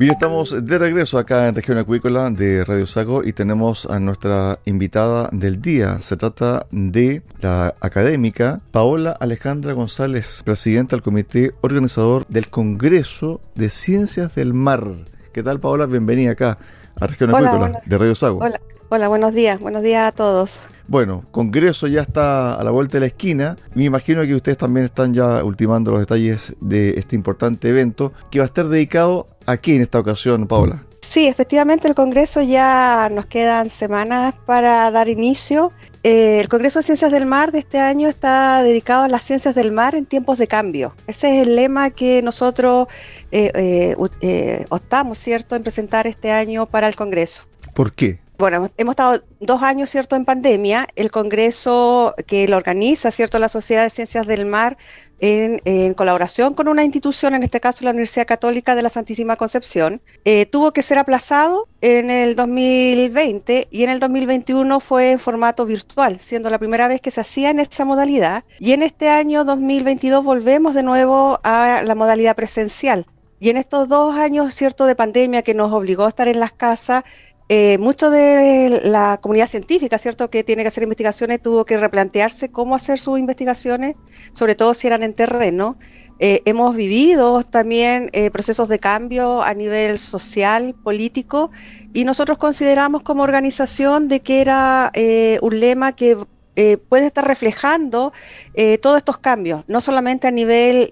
Bien, estamos de regreso acá en Región Acuícola de Radio Sago y tenemos a nuestra invitada del día. Se trata de la académica Paola Alejandra González, presidenta del comité organizador del Congreso de Ciencias del Mar. ¿Qué tal, Paola? Bienvenida acá a Región Acuícola de Radio Sago. Hola, hola, buenos días, buenos días a todos. Bueno, Congreso ya está a la vuelta de la esquina. Me imagino que ustedes también están ya ultimando los detalles de este importante evento que va a estar dedicado aquí en esta ocasión, Paola. Sí, efectivamente el Congreso ya nos quedan semanas para dar inicio. Eh, el Congreso de Ciencias del Mar de este año está dedicado a las ciencias del mar en tiempos de cambio. Ese es el lema que nosotros eh, eh, eh optamos, ¿cierto?, en presentar este año para el Congreso. ¿Por qué? Bueno, hemos estado dos años, ¿cierto?, en pandemia. El Congreso que lo organiza, ¿cierto?, la Sociedad de Ciencias del Mar, en, colaboración con una institución, en este caso la Universidad Católica de la Santísima Concepción, eh, tuvo que ser aplazado en el 2020 y en el 2021 fue en formato virtual, siendo la primera vez que se hacía en esa modalidad. Y en este año 2022 volvemos de nuevo a la modalidad presencial. Y en estos dos años, ¿cierto?, de pandemia que nos obligó a estar en las casas, eh, mucho de la comunidad científica, ¿cierto?, que tiene que hacer investigaciones, tuvo que replantearse cómo hacer sus investigaciones, sobre todo si eran en terreno. Eh, hemos vivido también eh, procesos de cambio a nivel social, político, y nosotros consideramos como organización de que era un lema que puede estar reflejando todos estos cambios, no solamente a nivel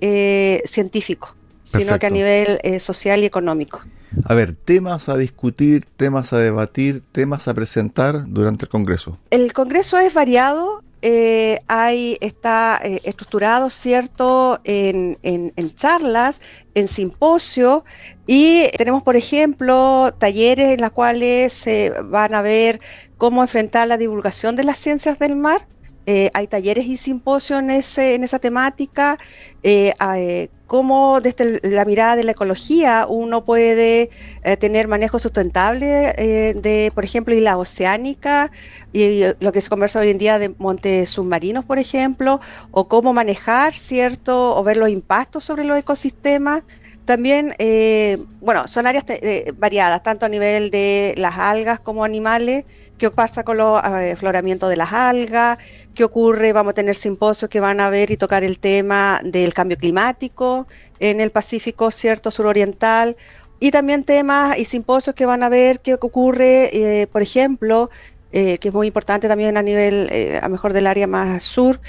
científico, sino que a nivel social y económico. A ver, temas a discutir, temas a debatir, temas a presentar durante el Congreso. El Congreso es variado, eh, hay, está eh, estructurado, ¿cierto?, en, en, charlas, en simposio y tenemos, por ejemplo, talleres en los cuales se van a ver cómo enfrentar la divulgación de las ciencias del mar. Eh, hay talleres y simposios en, ese, en esa temática, cómo desde la mirada de la ecología uno puede eh, tener manejo sustentable eh, de, por ejemplo, y la oceánica y lo que se conversa hoy en día de montes submarinos, por ejemplo, o cómo manejar, ¿cierto? O ver los impactos sobre los ecosistemas. También, eh, bueno, son áreas variadas, tanto a nivel de las algas como animales, qué pasa con los afloramientos de las algas, qué ocurre, vamos a tener simposios que van a ver y tocar el tema del cambio climático en el Pacífico, cierto, suroriental, y también temas y simposios que van a ver qué ocurre, eh, por ejemplo, eh, que es muy importante también a nivel, a mejor del área más sur,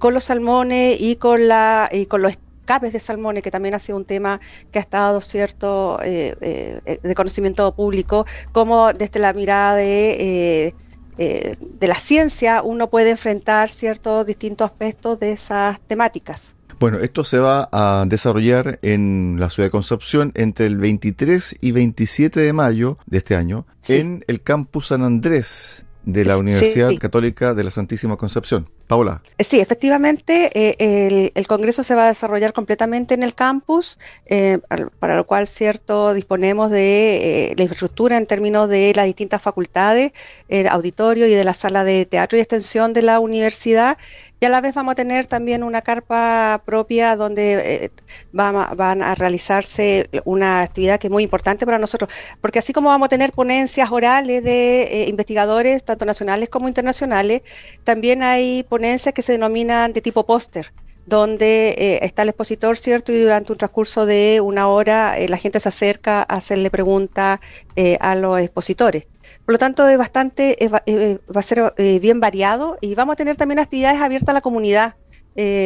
con los salmones y con, la, y con los capes de salmones, que también ha sido un tema que ha estado cierto eh, eh, de conocimiento público, como desde la mirada de, eh, de la ciencia uno puede enfrentar ciertos distintos aspectos de esas temáticas. Bueno, esto se va a desarrollar en la ciudad de Concepción entre el 23 y 27 de mayo de este año en el campus San Andrés de la Universidad Católica de la Santísima Concepción. Paula. Eh, sí, efectivamente, eh, el, Congreso se va a desarrollar completamente en el campus, eh, para lo cual, cierto, disponemos de la infraestructura en términos de las distintas facultades, el auditorio y de la sala de teatro y extensión de la universidad, y a la vez vamos a tener también una carpa propia donde van, a, realizarse una actividad que es muy importante para nosotros, porque así como vamos a tener ponencias orales de investigadores, tanto nacionales como internacionales, también hay ponencias que se denominan de tipo póster donde eh, está el expositor, ¿cierto? Y durante un transcurso de una hora eh, la gente se acerca a hacerle preguntas eh, a los expositores. Por lo tanto, es bastante, va a ser bien variado y vamos a tener también actividades abiertas a la comunidad.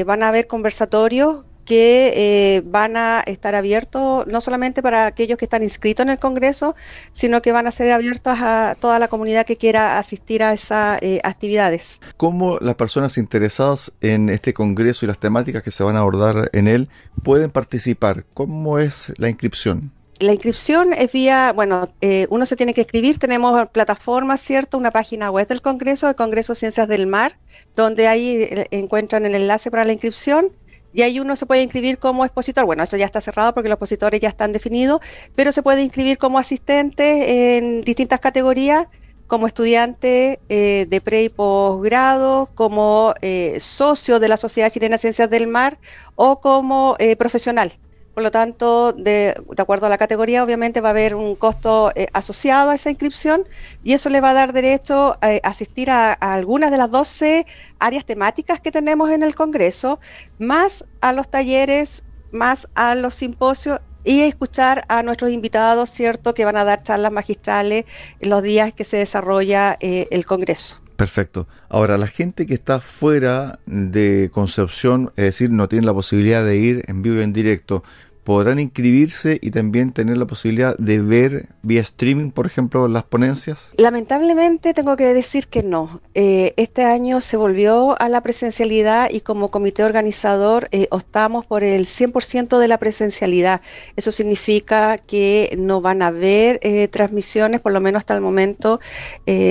van a haber conversatorios que eh, van a estar abiertos no solamente para aquellos que están inscritos en el Congreso, sino que van a ser abiertos a toda la comunidad que quiera asistir a esas eh, actividades. ¿Cómo las personas interesadas en este Congreso y las temáticas que se van a abordar en él pueden participar? ¿Cómo es la inscripción? La inscripción es vía, bueno, eh, uno se tiene que escribir, tenemos plataformas, ¿cierto? Una página web del Congreso, el Congreso Ciencias del Mar, donde ahí encuentran el enlace para la inscripción y ahí uno se puede inscribir como expositor. Bueno, eso ya está cerrado porque los expositores ya están definidos, pero se puede inscribir como asistente en distintas categorías, como estudiante eh, de pre y posgrado, como eh, socio de la Sociedad Chilena de Ciencias del Mar o como eh, profesional. Por lo tanto, de, acuerdo a la categoría, obviamente va a haber un costo eh, asociado a esa inscripción y eso le va a dar derecho a eh, asistir a, algunas de las 12 áreas temáticas que tenemos en el Congreso, más a los talleres, más a los simposios y escuchar a nuestros invitados, ¿cierto?, que van a dar charlas magistrales en los días que se desarrolla eh, el Congreso. Perfecto. Ahora, la gente que está fuera de Concepción, es decir, no tiene la posibilidad de ir en vivo y en directo, podrán inscribirse y también tener la posibilidad de ver vía streaming, por ejemplo, las ponencias? Lamentablemente tengo que decir que no. Eh, este año se volvió a la presencialidad y como comité organizador eh, optamos por el 100% de la presencialidad. Eso significa que no van a haber eh, transmisiones, por lo menos hasta el momento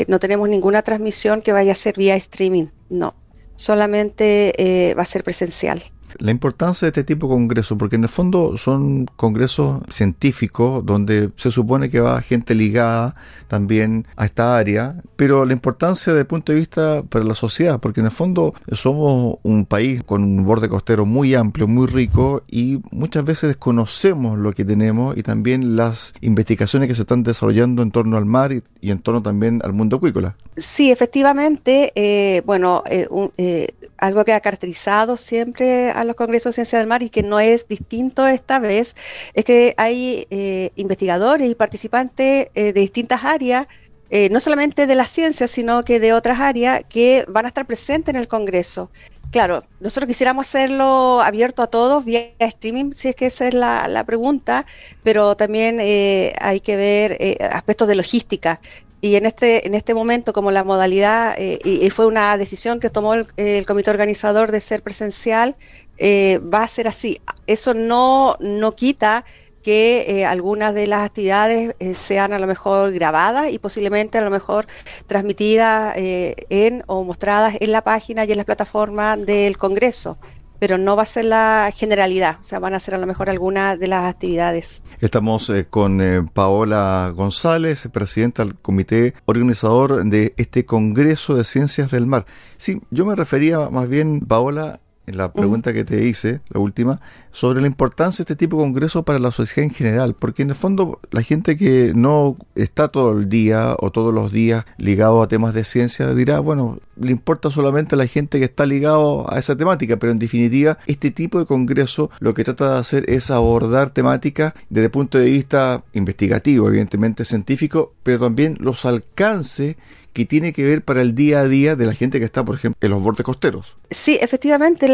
no tenemos ninguna transmisión que vaya a ser vía streaming, no. Solamente va a ser presencial la importancia de este tipo de congresos, porque en el fondo son congresos científicos donde se supone que va gente ligada también a esta área, pero la importancia desde el punto de vista para la sociedad, porque en el fondo somos un país con un borde costero muy amplio, muy rico y muchas veces desconocemos lo que tenemos y también las investigaciones que se están desarrollando en torno al mar y, en torno también al mundo acuícola. Sí, efectivamente, eh, bueno, eh, eh, algo que ha caracterizado siempre a los congresos de ciencia del mar y que no es distinto esta vez, es que hay investigadores y participantes de distintas áreas eh, no solamente de la ciencia, sino que de otras áreas que van a estar presentes en el Congreso. Claro, nosotros quisiéramos hacerlo abierto a todos vía streaming, si es que esa es la, pregunta, pero también eh, hay que ver eh, aspectos de logística. Y en este, en este momento, como la modalidad, y, fue una decisión que tomó el, comité organizador de ser presencial, va a ser así. Eso no, no quita que eh, algunas de las actividades eh, sean a lo mejor grabadas y posiblemente a lo mejor transmitidas eh, en o mostradas en la página y en las plataformas del Congreso pero no va a ser la generalidad, o sea, van a ser a lo mejor algunas de las actividades. Estamos con Paola González, presidenta del comité organizador de este Congreso de Ciencias del Mar. Sí, yo me refería más bien, Paola, la pregunta que te hice, la última, sobre la importancia de este tipo de congresos para la sociedad en general, porque en el fondo la gente que no está todo el día o todos los días ligado a temas de ciencia dirá, bueno, le importa solamente a la gente que está ligado a esa temática, pero en definitiva este tipo de congreso lo que trata de hacer es abordar temáticas desde el punto de vista investigativo, evidentemente científico, pero también los alcances que tiene que ver para el día a día de la gente que está, por ejemplo, en los bordes costeros. Sí, efectivamente,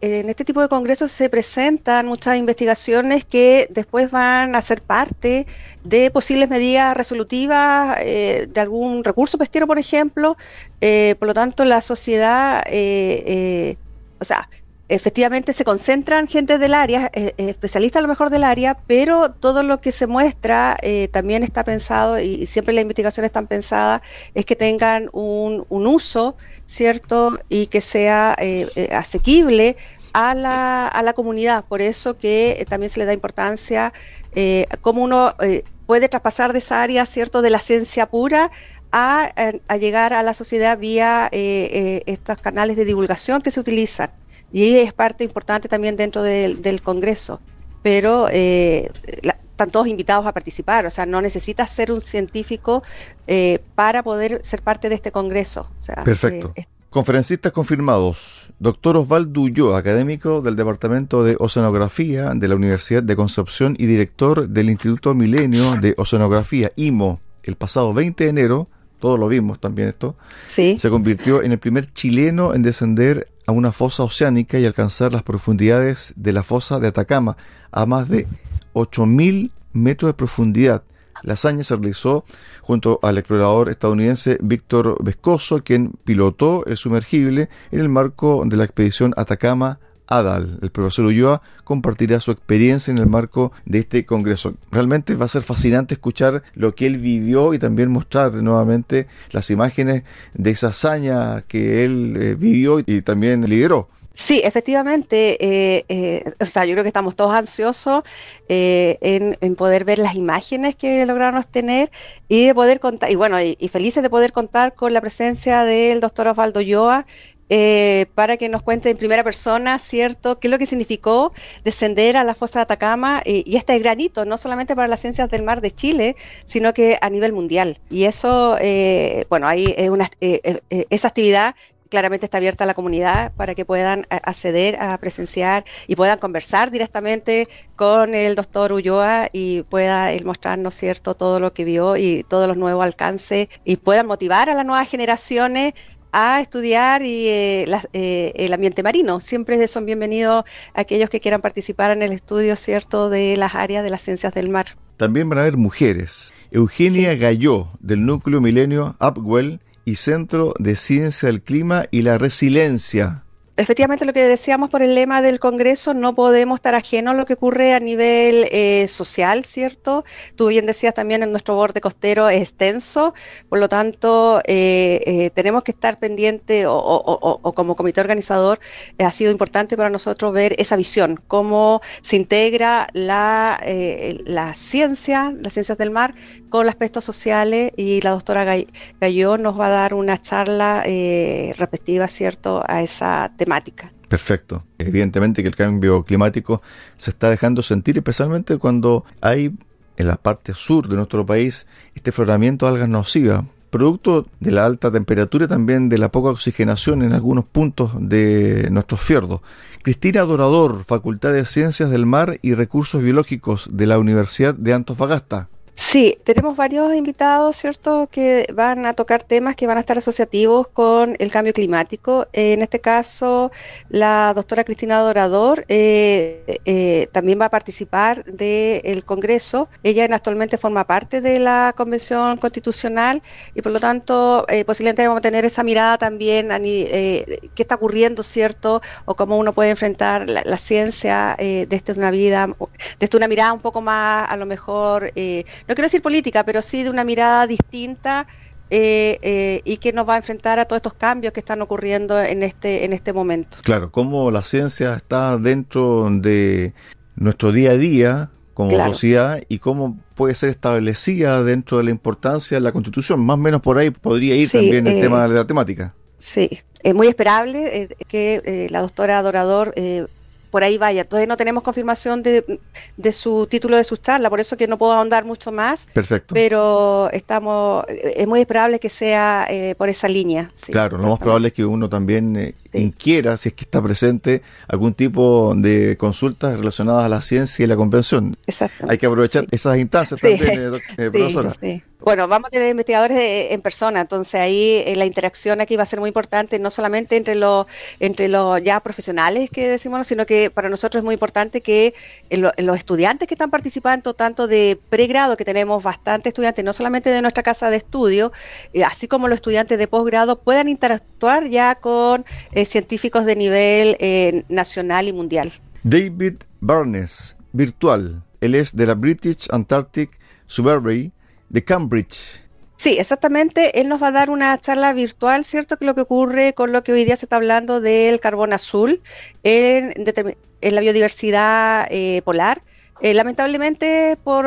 en este tipo de congresos se presentan muchas investigaciones que después van a ser parte de posibles medidas resolutivas eh, de algún recurso pesquero, por ejemplo. Eh, por lo tanto, la sociedad, eh, o sea, efectivamente se concentran gente del área, eh, eh, especialistas a lo mejor del área, pero todo lo que se muestra eh, también está pensado y, siempre las investigaciones están pensadas es que tengan un, uso, ¿cierto? Y que sea asequible a la, a la comunidad. Por eso que también se le da importancia cómo uno puede traspasar de esa área, ¿cierto? De la ciencia pura a, a llegar a la sociedad vía estos canales de divulgación que se utilizan y es parte importante también dentro del, Congreso, pero eh, están todos invitados a participar, o sea, no necesitas ser un científico eh, para poder ser parte de este Congreso. Perfecto. Eh, Conferencistas confirmados. Doctor Osvaldo Ulloa, académico del Departamento de Oceanografía de la Universidad de Concepción y director del Instituto Milenio de Oceanografía, IMO, el pasado 20 de enero, todos lo vimos también esto, se convirtió en el primer chileno en descender a una fosa oceánica y alcanzar las profundidades de la fosa de Atacama a más de 8.000 metros de profundidad. La hazaña se realizó junto al explorador estadounidense Víctor Vescoso, quien pilotó el sumergible en el marco de la expedición Atacama Adal. El profesor Ulloa compartirá su experiencia en el marco de este congreso. Realmente va a ser fascinante escuchar lo que él vivió y también mostrar nuevamente las imágenes de esa hazaña que él eh, vivió y también lideró. Sí, efectivamente, eh, eh, o sea, yo creo que estamos todos ansiosos en, poder ver las imágenes que lograron tener y de poder contar, y bueno, y, felices de poder contar con la presencia del doctor Osvaldo Yoa, eh, para que nos cuente en primera persona, ¿cierto?, qué es lo que significó descender a la fosa de Atacama eh, y este granito, no solamente para las ciencias del mar de Chile, sino que a nivel mundial. Y eso, eh, bueno, es una, esa actividad claramente está abierta a la comunidad para que puedan acceder a presenciar y puedan conversar directamente con el doctor Ulloa y pueda él mostrarnos cierto todo lo que vio y todos los nuevos alcances y puedan motivar a las nuevas generaciones a estudiar y, eh, eh, el ambiente marino. Siempre son bienvenidos aquellos que quieran participar en el estudio, ¿cierto?, de las áreas de las ciencias del mar. También van a haber mujeres. Eugenia Galló, del Núcleo Milenio Upwell y Centro de Ciencia del Clima y la Resiliencia efectivamente lo que decíamos por el lema del Congreso, no podemos estar ajenos a lo que ocurre a nivel eh, social, ¿cierto? Tú bien decías también en nuestro borde costero es extenso, por lo tanto eh, eh, tenemos que estar pendientes o, como comité organizador ha sido importante para nosotros ver esa visión, cómo se integra la, la ciencia, las ciencias del mar con los aspectos sociales y la doctora Gallón nos va a dar una charla respectiva, ¿cierto?, a esa temática. Perfecto. Evidentemente que el cambio climático se está dejando sentir, especialmente cuando hay en la parte sur de nuestro país este floramiento de algas nocivas, producto de la alta temperatura y también de la poca oxigenación en algunos puntos de nuestros fiordos. Cristina Dorador, Facultad de Ciencias del Mar y Recursos Biológicos de la Universidad de Antofagasta. Sí, tenemos varios invitados, ¿cierto?, que van a tocar temas que van a estar asociativos con el cambio climático. en este caso, la doctora Cristina Dorador eh, eh, también va a participar del Congreso. Ella actualmente forma parte de la Convención Constitucional y, por lo tanto, eh, posiblemente vamos a tener esa mirada también a qué está ocurriendo, ¿cierto?, o cómo uno puede enfrentar la, ciencia desde una vida, desde una mirada un poco más, a lo mejor no quiero decir política, pero sí de una mirada distinta eh, eh, y que nos va a enfrentar a todos estos cambios que están ocurriendo en este, en este momento. Claro, cómo la ciencia está dentro de nuestro día a día como sociedad y cómo puede ser establecida dentro de la importancia de la Constitución. Más o menos por ahí podría ir también el eh, tema de la temática. Sí, es muy esperable que la doctora Adorador por ahí vaya. Todavía no tenemos confirmación de, su título de su charla, por eso que no puedo ahondar mucho más. Perfecto. Pero estamos, es muy esperable que sea eh, por esa línea. claro, lo más probable es que uno también eh, inquiera, si es que está presente, algún tipo de consultas relacionadas a la ciencia y la convención. Exacto. Hay que aprovechar esas instancias también, eh, profesora. Bueno, vamos a tener investigadores en persona, entonces ahí eh, la interacción aquí va a ser muy importante, no solamente entre los entre los ya profesionales que decimos, sino que para nosotros es muy importante que los estudiantes que están participando, tanto de pregrado, que tenemos bastantes estudiantes, no solamente de nuestra casa de estudio, eh, así como los estudiantes de posgrado, puedan interactuar ya con eh, científicos de nivel nacional y mundial. David Barnes, virtual. Él es de la British Antarctic Survey de Cambridge. Sí, exactamente. Él nos va a dar una charla virtual, ¿cierto? Que lo que ocurre con lo que hoy día se está hablando del carbón azul en, la biodiversidad eh, polar. Eh, lamentablemente por,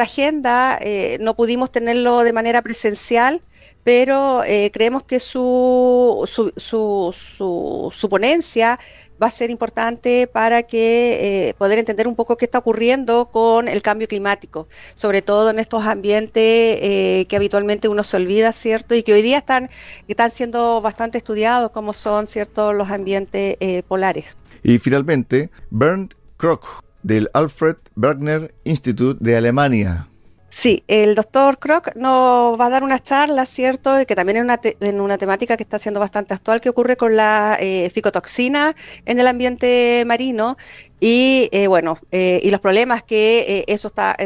agenda eh, no pudimos tenerlo de manera presencial, pero creemos que su, su, su, su, su ponencia va a ser importante para que eh, poder entender un poco qué está ocurriendo con el cambio climático, sobre todo en estos ambientes eh, que habitualmente uno se olvida, ¿cierto? Y que hoy día están, están siendo bastante estudiados, como son, ¿cierto?, los ambientes eh, polares. Y finalmente, Bernd Krock, del Alfred Bergner Institute de Alemania. Sí, el doctor Kroc nos va a dar una charla, ¿cierto? Que también es una, en una temática que está siendo bastante actual, que ocurre con la eh, ficotoxina en el ambiente marino y, eh, bueno, eh, y los problemas que eso está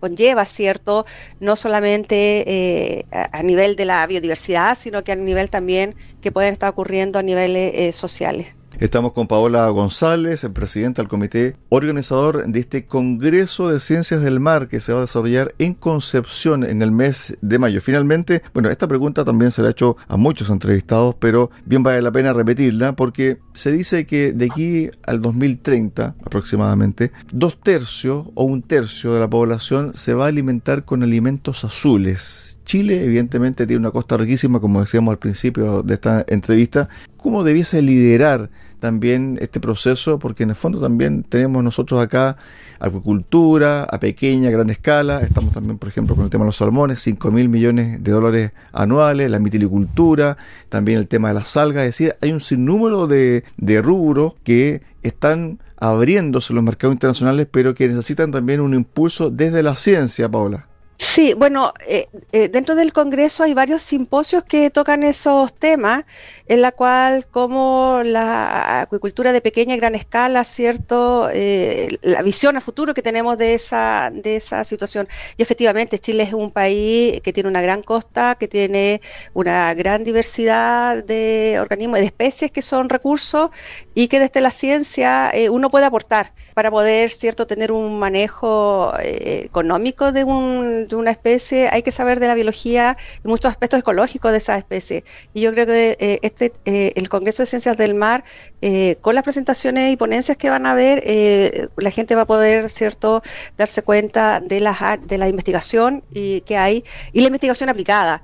conlleva, ¿cierto? No solamente a, nivel de la biodiversidad, sino que a nivel también que pueden estar ocurriendo a niveles sociales. Estamos con Paola González, el presidente del comité organizador de este Congreso de Ciencias del Mar que se va a desarrollar en Concepción en el mes de mayo. Finalmente, bueno, esta pregunta también se la ha hecho a muchos entrevistados, pero bien vale la pena repetirla porque se dice que de aquí al 2030 aproximadamente, dos tercios o un tercio de la población se va a alimentar con alimentos azules. Chile, evidentemente, tiene una costa riquísima, como decíamos al principio de esta entrevista. ¿Cómo debiese liderar también este proceso, porque en el fondo también tenemos nosotros acá acuicultura a pequeña, gran escala, estamos también, por ejemplo, con el tema de los salmones, 5 mil millones de dólares anuales, la mitilicultura, también el tema de las algas, es decir, hay un sinnúmero de, de rubros que están abriéndose los mercados internacionales, pero que necesitan también un impulso desde la ciencia, Paola. Sí, bueno, eh, eh, dentro del Congreso hay varios simposios que tocan esos temas, en la cual como la acuicultura de pequeña y gran escala, cierto, eh, la visión a futuro que tenemos de esa de esa situación. Y efectivamente, Chile es un país que tiene una gran costa, que tiene una gran diversidad de organismos, de especies que son recursos y que desde la ciencia uno puede aportar para poder, cierto, tener un manejo económico de un de una especie, hay que saber de la biología y muchos aspectos ecológicos de esa especie. Y yo creo que eh, este eh, el Congreso de Ciencias del Mar, eh, con las presentaciones y ponencias que van a haber, la gente va a poder, cierto, darse cuenta de la, de la investigación y, que hay y la investigación aplicada.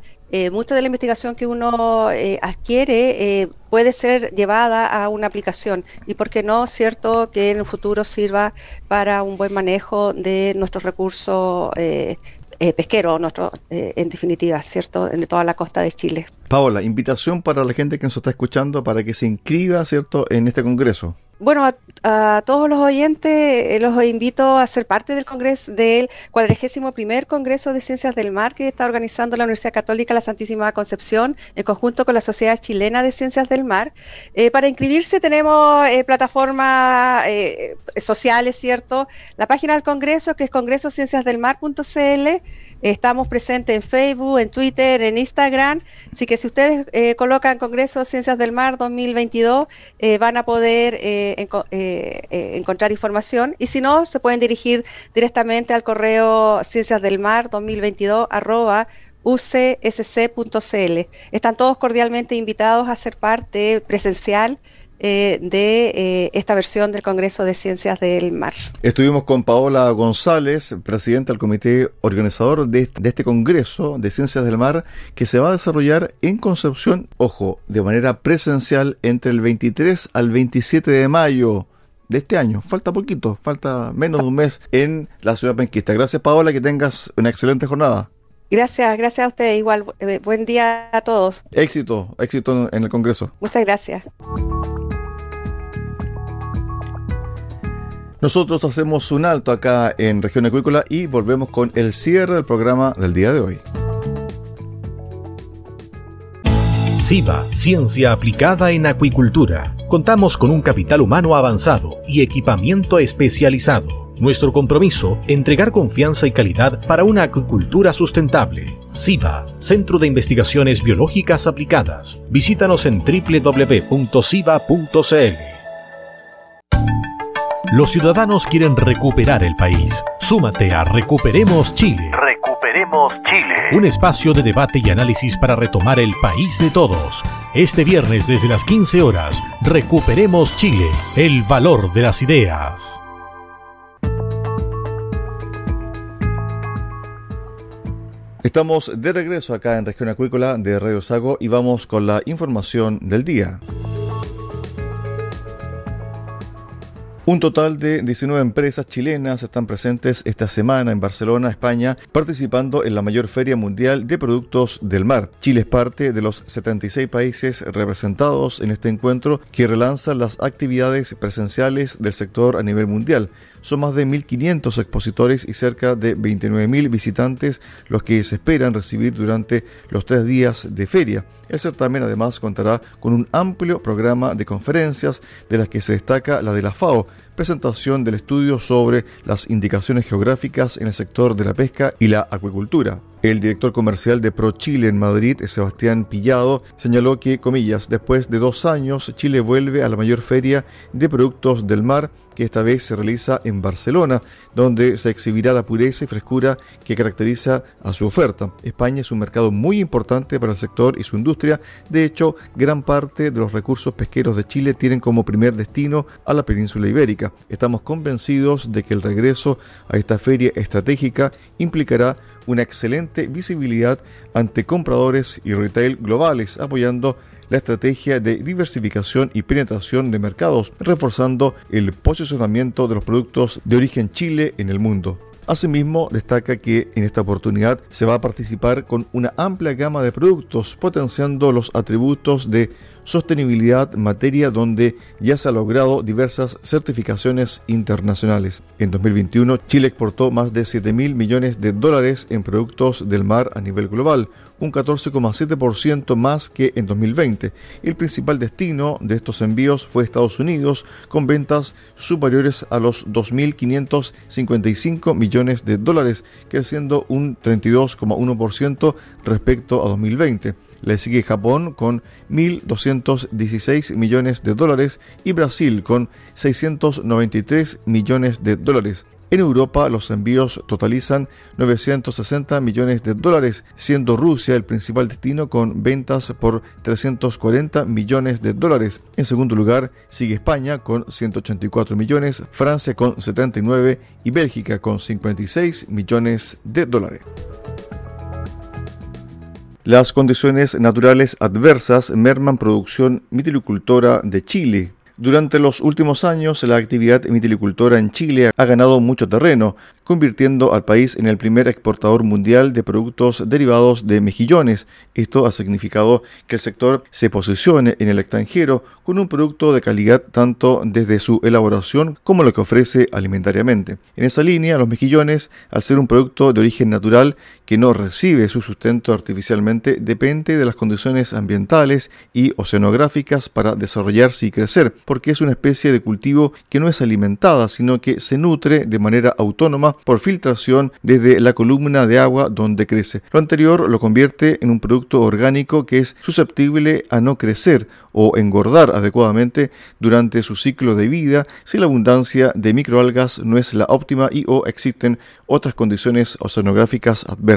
mucha de la investigación que uno adquiere puede ser llevada a una aplicación y por qué no, cierto, que en el futuro sirva para un buen manejo de nuestros recursos eh, pesquero, nuestro, eh, en definitiva, ¿cierto?, de toda la costa de Chile. Paola, invitación para la gente que nos está escuchando para que se inscriba, ¿cierto?, en este congreso. Bueno, a, todos los oyentes eh, los invito a ser parte del Congreso del cuadragésimo primer Congreso de Ciencias del Mar que está organizando la Universidad Católica La Santísima Concepción en conjunto con la Sociedad Chilena de Ciencias del Mar. Eh, para inscribirse tenemos eh, plataformas sociales, ¿cierto? La página del Congreso que es congresocienciasdelmar.cl. Estamos presentes en Facebook, en Twitter, en Instagram. Así que si ustedes colocan Congreso Ciencias del Mar 2022 van a poder eh, eh, encontrar información y si no, se pueden dirigir directamente al correo ciencias del mar 2022 arroba ucsc.cl. Están todos cordialmente invitados a ser parte presencial eh, de eh, esta versión del Congreso de Ciencias del Mar. Estuvimos con Paola González, presidenta del comité organizador de, de, este Congreso de Ciencias del Mar, que se va a desarrollar en Concepción, ojo, de manera presencial entre el 23 al 27 de mayo de este año. Falta poquito, falta menos de un mes en la ciudad penquista. Gracias Paola, que tengas una excelente jornada. Gracias, gracias a ustedes. Igual, eh, buen día a todos. Éxito, éxito en el Congreso. Muchas gracias. Nosotros hacemos un alto acá en Región Acuícola y volvemos con el cierre del programa del día de hoy. SIVA, Ciencia Aplicada en Acuicultura. Contamos con un capital humano avanzado y equipamiento especializado. Nuestro compromiso, entregar confianza y calidad para una acuicultura sustentable. SIVA, Centro de Investigaciones Biológicas Aplicadas. Visítanos en www.siva.cl. Los ciudadanos quieren recuperar el país. Súmate a Recuperemos Chile. Recuperemos Chile. Un espacio de debate y análisis para retomar el país de todos. Este viernes desde las 15 horas, Recuperemos Chile, el valor de las ideas. Estamos de regreso acá en Región Acuícola de Radio Sago y vamos con la información del día. Un total de 19 empresas chilenas están presentes esta semana en Barcelona, España, participando en la mayor feria mundial de productos del mar. Chile es parte de los 76 países representados en este encuentro que relanza las actividades presenciales del sector a nivel mundial. Son más de 1.500 expositores y cerca de 29.000 visitantes los que se esperan recibir durante los tres días de feria. El certamen además contará con un amplio programa de conferencias, de las que se destaca la de la FAO, presentación del estudio sobre las indicaciones geográficas en el sector de la pesca y la acuicultura. El director comercial de ProChile en Madrid, Sebastián Pillado, señaló que, comillas, después de dos años, Chile vuelve a la mayor feria de productos del mar que esta vez se realiza en Barcelona, donde se exhibirá la pureza y frescura que caracteriza a su oferta. España es un mercado muy importante para el sector y su industria. De hecho, gran parte de los recursos pesqueros de Chile tienen como primer destino a la península ibérica. Estamos convencidos de que el regreso a esta feria estratégica implicará una excelente visibilidad ante compradores y retail globales, apoyando la estrategia de diversificación y penetración de mercados, reforzando el posicionamiento de los productos de origen Chile en el mundo. Asimismo, destaca que en esta oportunidad se va a participar con una amplia gama de productos, potenciando los atributos de sostenibilidad, materia donde ya se ha logrado diversas certificaciones internacionales. En 2021, Chile exportó más de 7 mil millones de dólares en productos del mar a nivel global, un 14,7% más que en 2020. El principal destino de estos envíos fue Estados Unidos, con ventas superiores a los 2.555 millones de dólares, creciendo un 32,1% respecto a 2020. Le sigue Japón con 1.216 millones de dólares y Brasil con 693 millones de dólares. En Europa los envíos totalizan 960 millones de dólares, siendo Rusia el principal destino con ventas por 340 millones de dólares. En segundo lugar sigue España con 184 millones, Francia con 79 y Bélgica con 56 millones de dólares. Las condiciones naturales adversas merman producción mitilicultora de Chile. Durante los últimos años, la actividad mitilicultora en Chile ha ganado mucho terreno, convirtiendo al país en el primer exportador mundial de productos derivados de mejillones. Esto ha significado que el sector se posicione en el extranjero con un producto de calidad tanto desde su elaboración como lo que ofrece alimentariamente. En esa línea, los mejillones, al ser un producto de origen natural que no recibe su sustento artificialmente, depende de las condiciones ambientales y oceanográficas para desarrollarse y crecer, porque es una especie de cultivo que no es alimentada, sino que se nutre de manera autónoma por filtración desde la columna de agua donde crece. Lo anterior lo convierte en un producto orgánico que es susceptible a no crecer o engordar adecuadamente durante su ciclo de vida si la abundancia de microalgas no es la óptima y o existen otras condiciones oceanográficas adversas.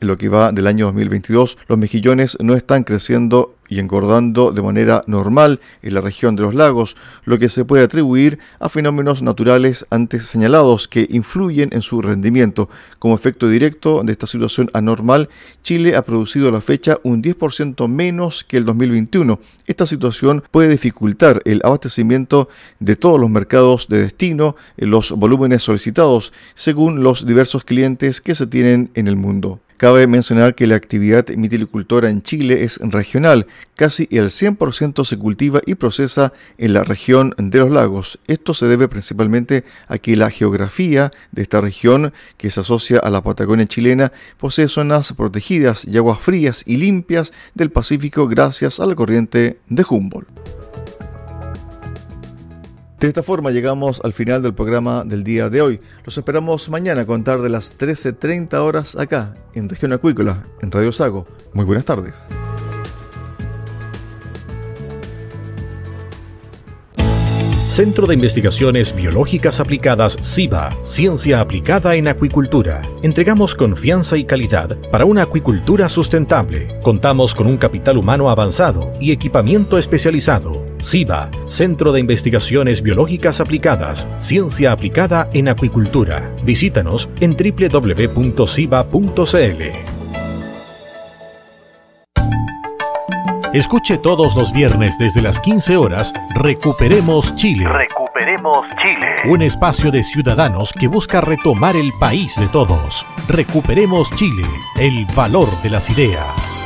En lo que va del año 2022, los mejillones no están creciendo y engordando de manera normal en la región de los lagos, lo que se puede atribuir a fenómenos naturales antes señalados que influyen en su rendimiento. Como efecto directo de esta situación anormal, Chile ha producido a la fecha un 10% menos que el 2021. Esta situación puede dificultar el abastecimiento de todos los mercados de destino en los volúmenes solicitados, según los diversos clientes que se tienen en el mundo. Cabe mencionar que la actividad mitilicultora en Chile es regional, casi el 100% se cultiva y procesa en la región de los lagos. Esto se debe principalmente a que la geografía de esta región, que se asocia a la Patagonia chilena, posee zonas protegidas y aguas frías y limpias del Pacífico gracias a la corriente de Humboldt. De esta forma llegamos al final del programa del día de hoy. Los esperamos mañana a contar de las 13.30 horas acá, en Región Acuícola, en Radio Sago. Muy buenas tardes. Centro de Investigaciones Biológicas Aplicadas CIBA, Ciencia Aplicada en Acuicultura. Entregamos confianza y calidad para una acuicultura sustentable. Contamos con un capital humano avanzado y equipamiento especializado. CIBA, Centro de Investigaciones Biológicas Aplicadas, Ciencia Aplicada en Acuicultura. Visítanos en www.ciba.cl. Escuche todos los viernes desde las 15 horas Recuperemos Chile. Recuperemos Chile. Un espacio de ciudadanos que busca retomar el país de todos. Recuperemos Chile, el valor de las ideas.